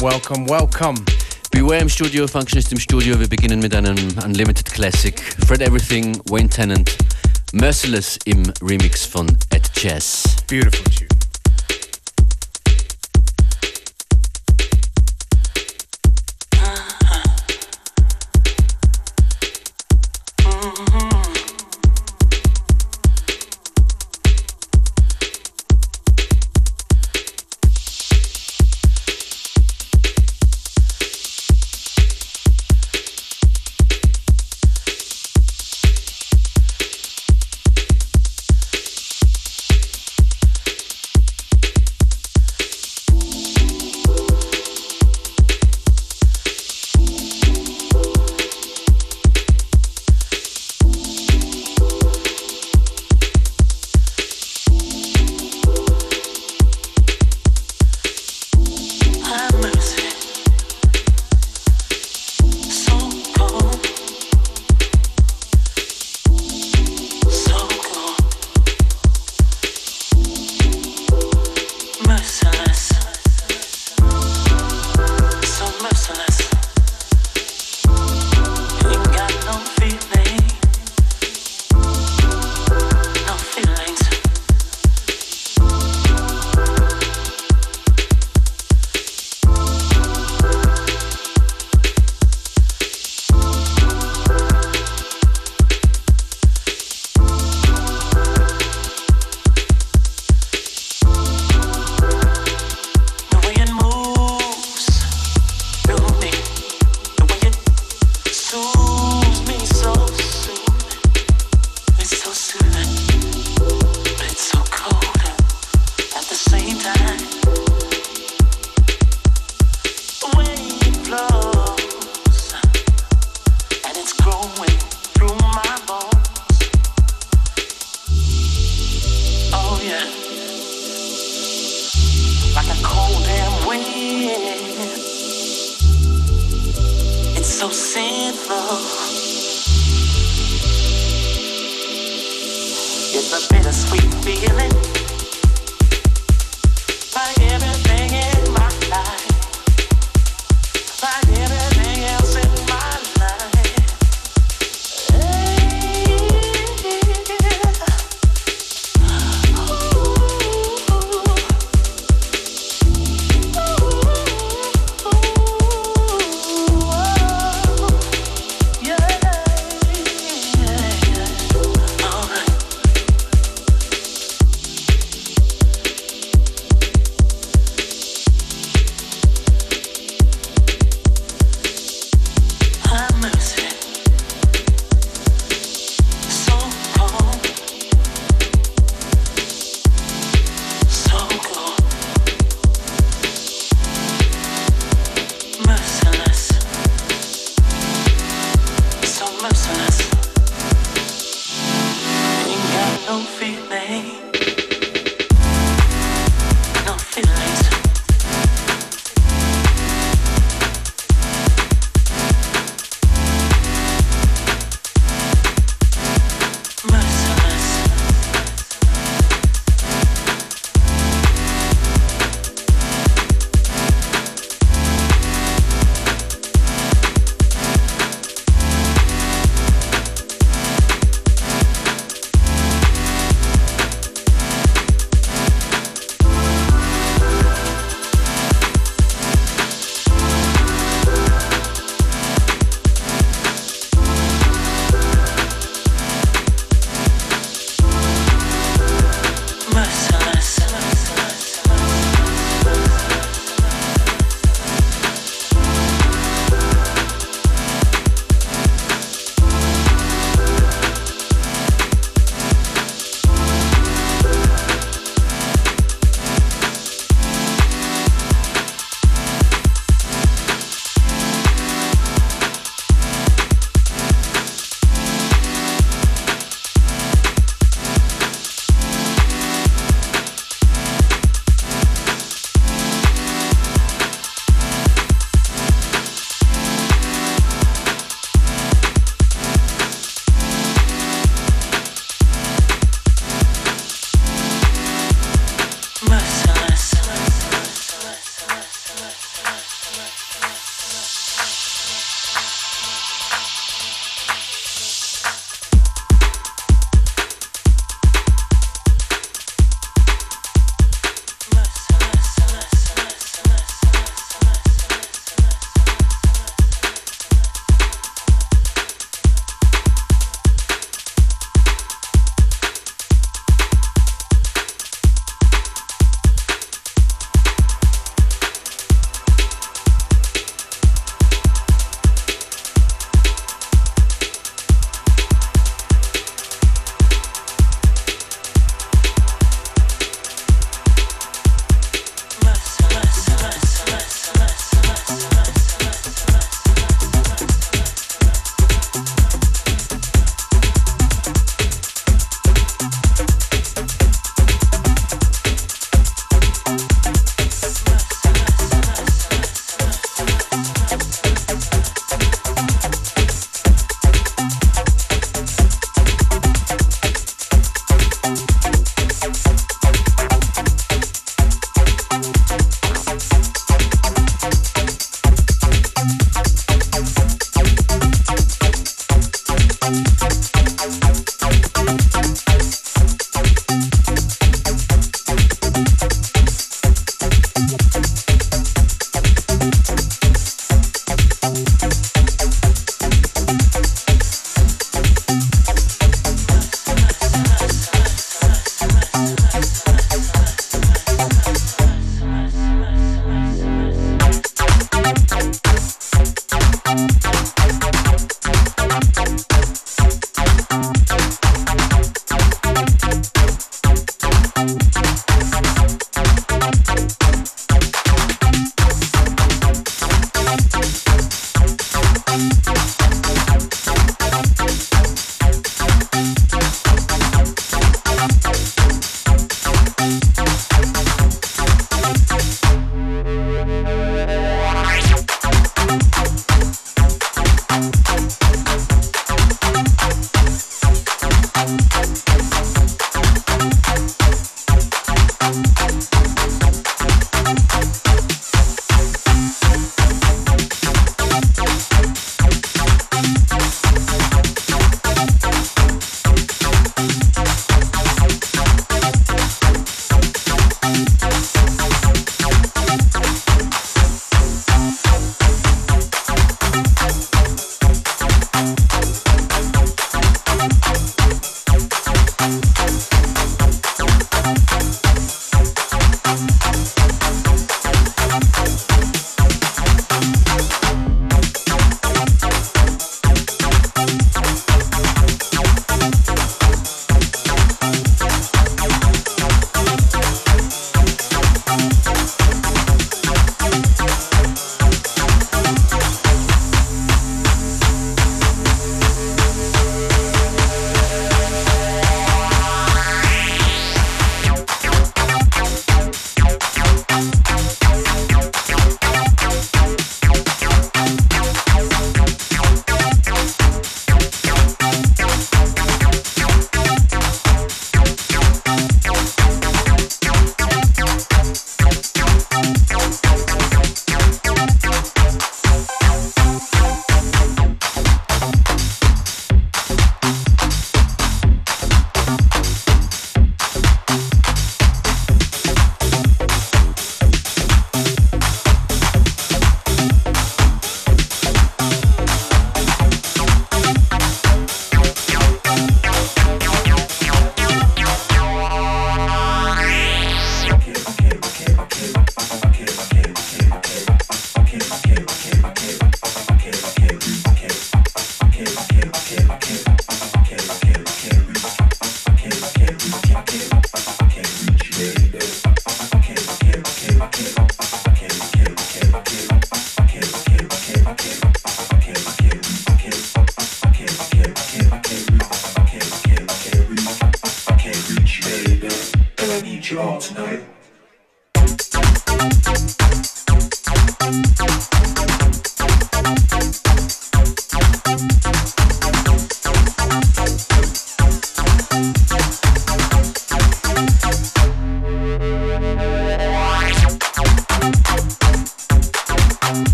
welcome, welcome. Beware im Studio, Functionist im Studio. Wir beginnen mit einem Unlimited Classic. Fred Everything, Wayne Tennant, Merciless im Remix von Atjazz. Beautiful tune.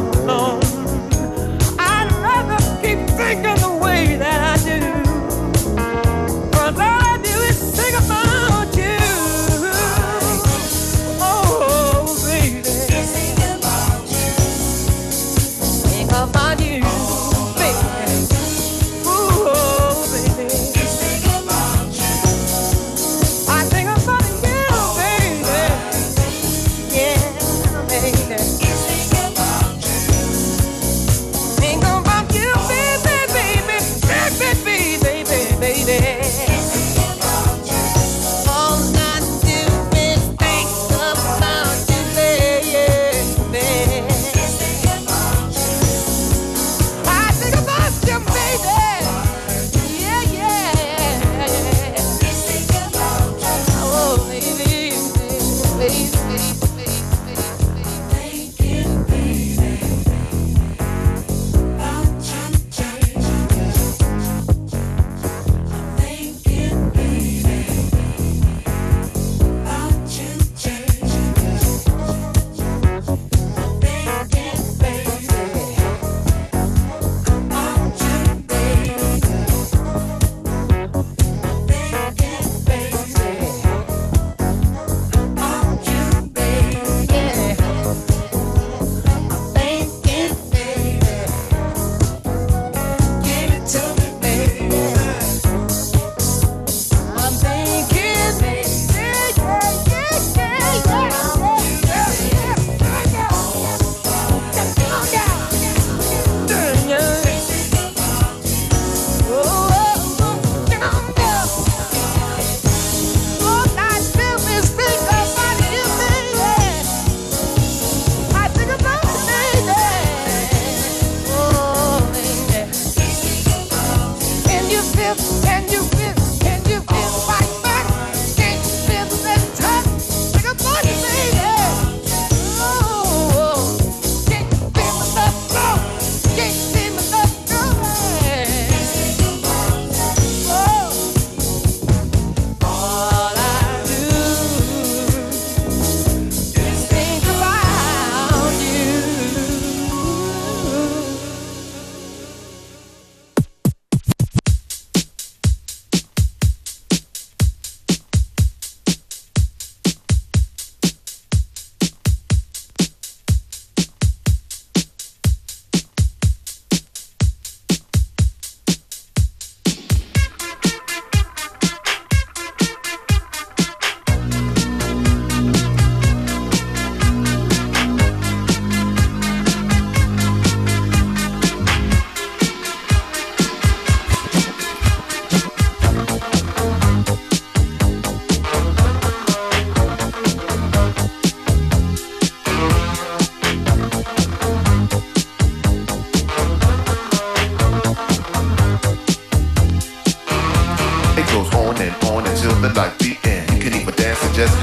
no.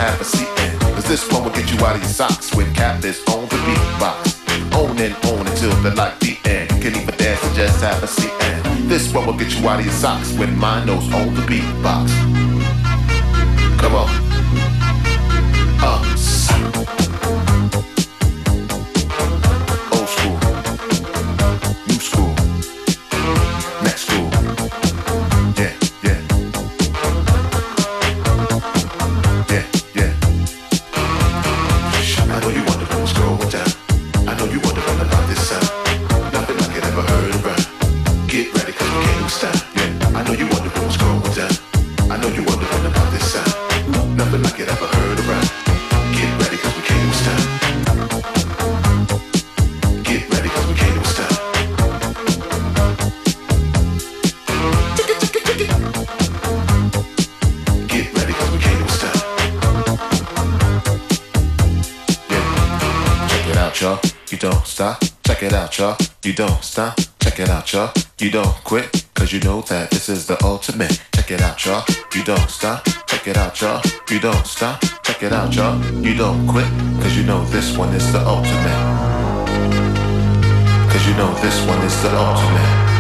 have a seat in. Cause this one will get you out of your socks when Cap is on the beatbox. On and on until the light the end. Can even dance and just have a seat in. This one will get you out of your socks when Mino's on the beatbox. Come on. Check it out, y'all. You don't quit. Cause you know that this is the ultimate. Check it out, y'all. You don't stop. Check it out, y'all. You don't stop. Check it out, y'all. You don't quit. Cause you know this one is the ultimate. Cause you know this one is the ultimate.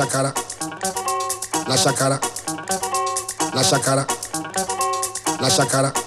sacara, la sacara, la sacara, la sacara.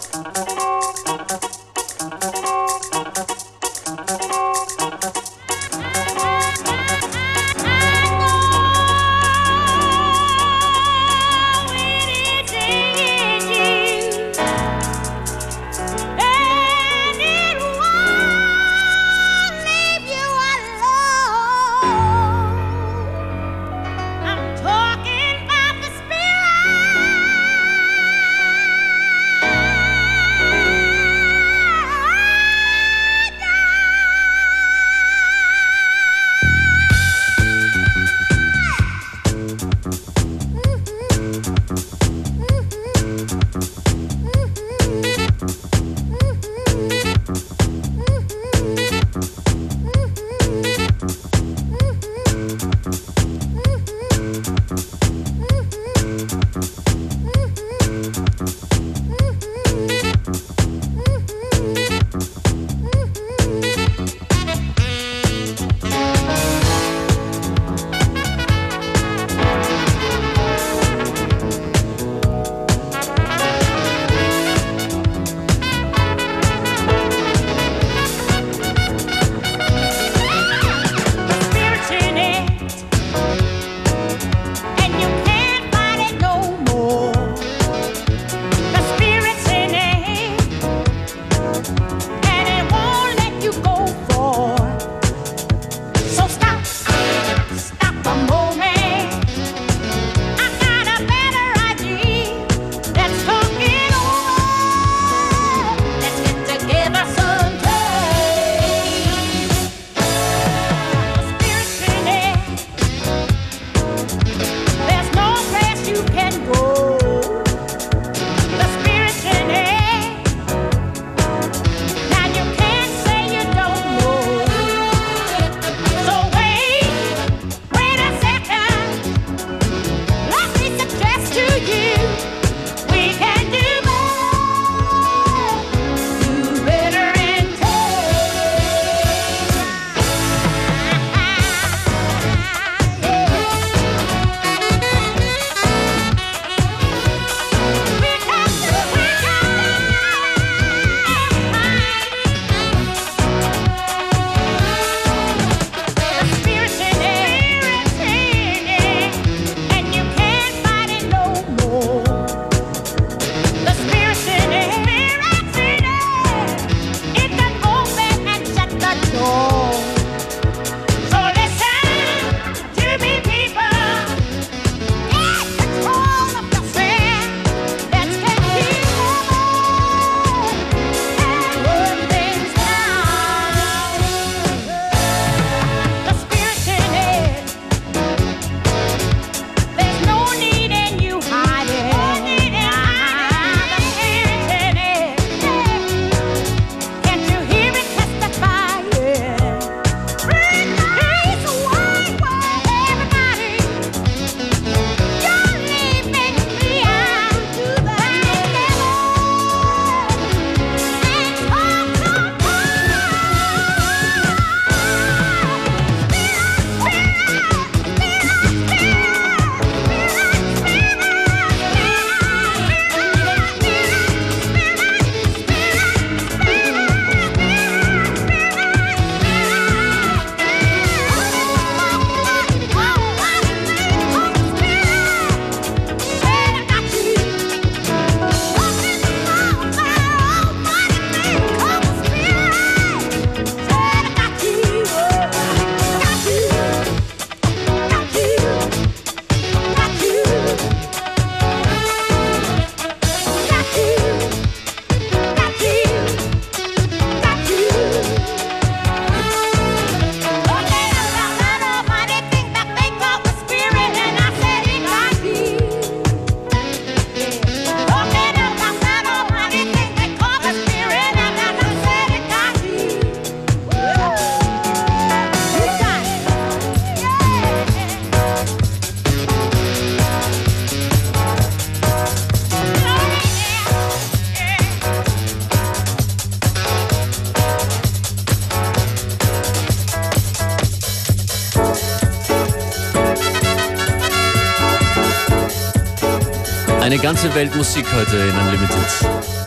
Eine ganze Welt Musik heute in Unlimited.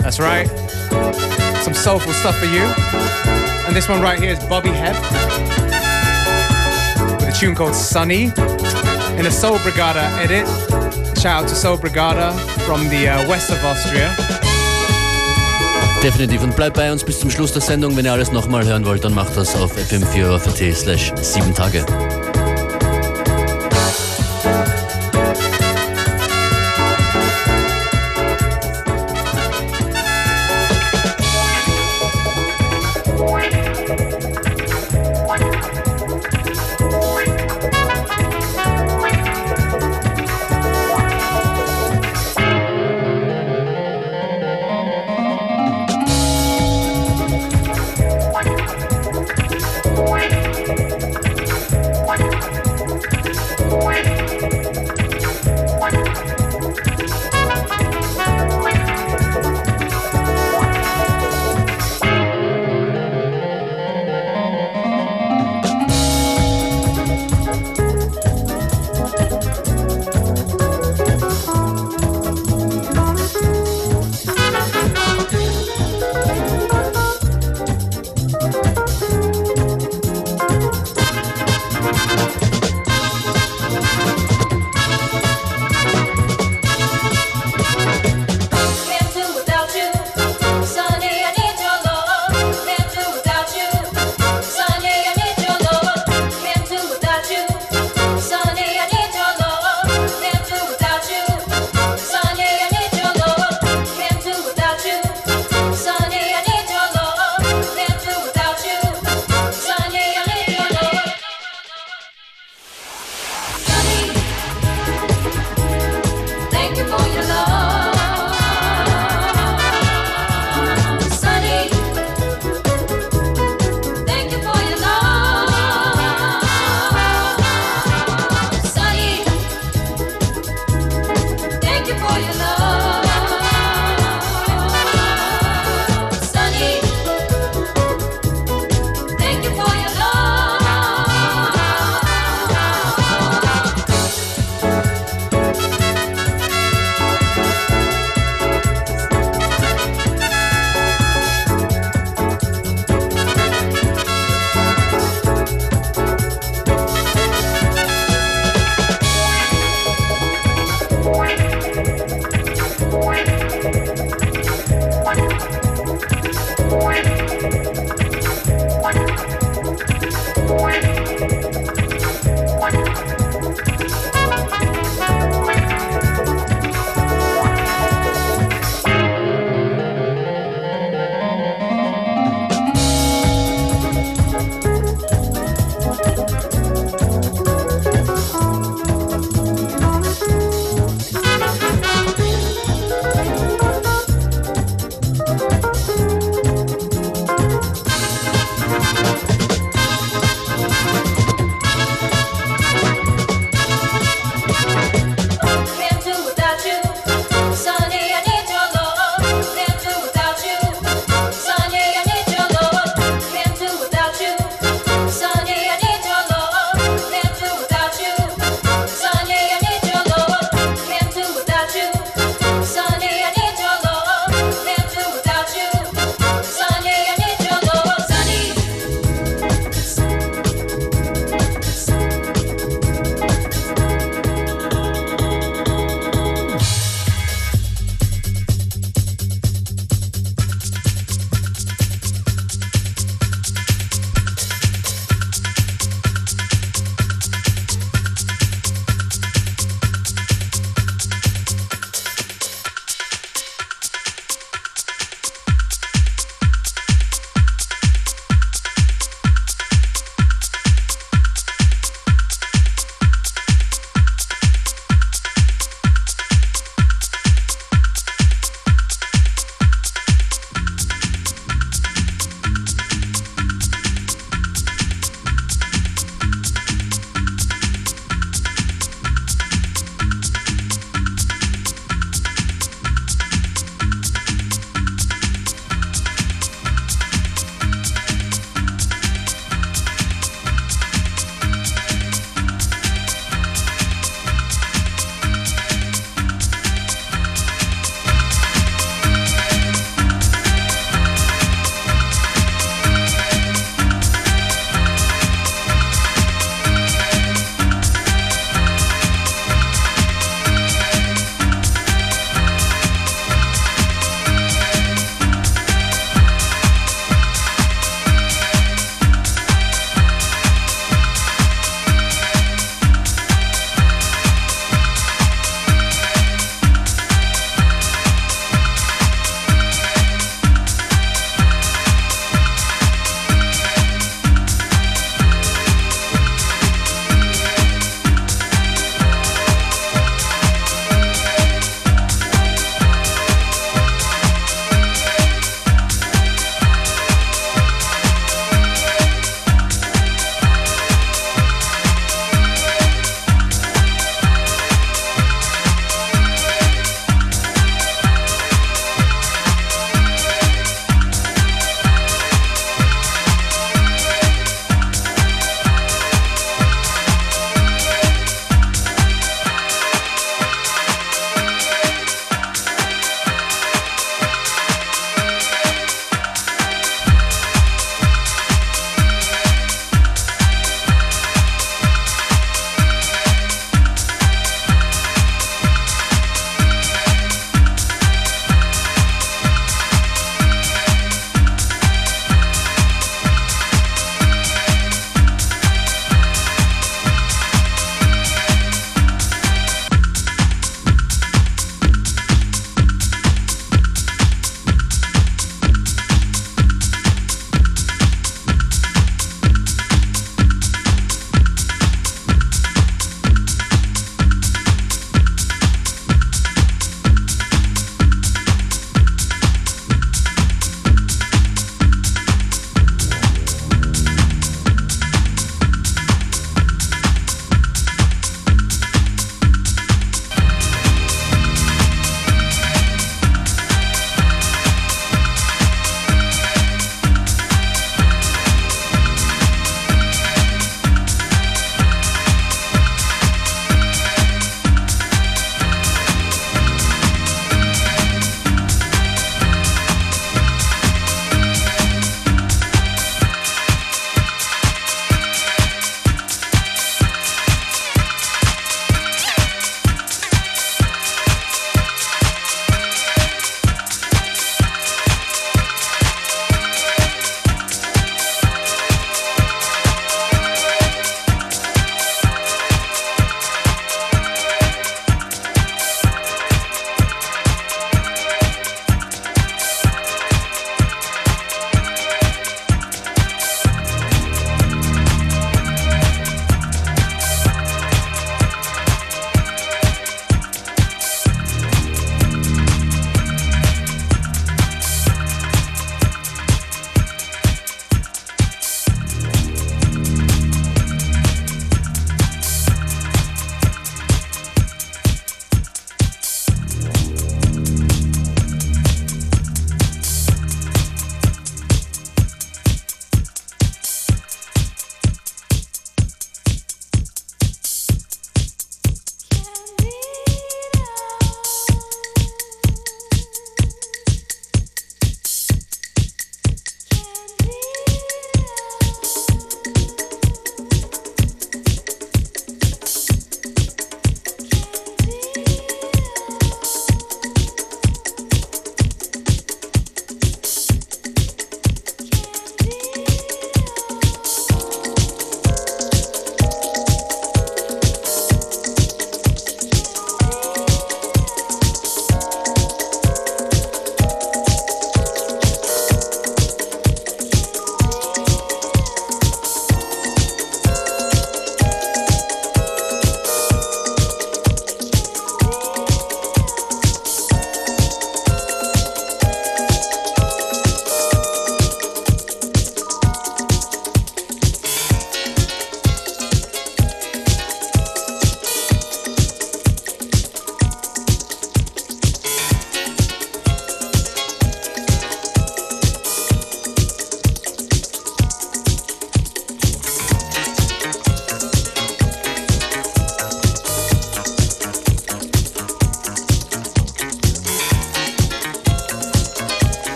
That's right. Some soulful stuff for you. And this one right here is Bobby Hebb with a tune called Sunny in a Soul Brigada edit. Shout out to Soul Brigada from the uh, west of Austria. Definitiv. Und bleibt bei uns bis zum Schluss der Sendung. Wenn ihr alles nochmal hören wollt, dann macht das auf fm4 slash 7 Tage.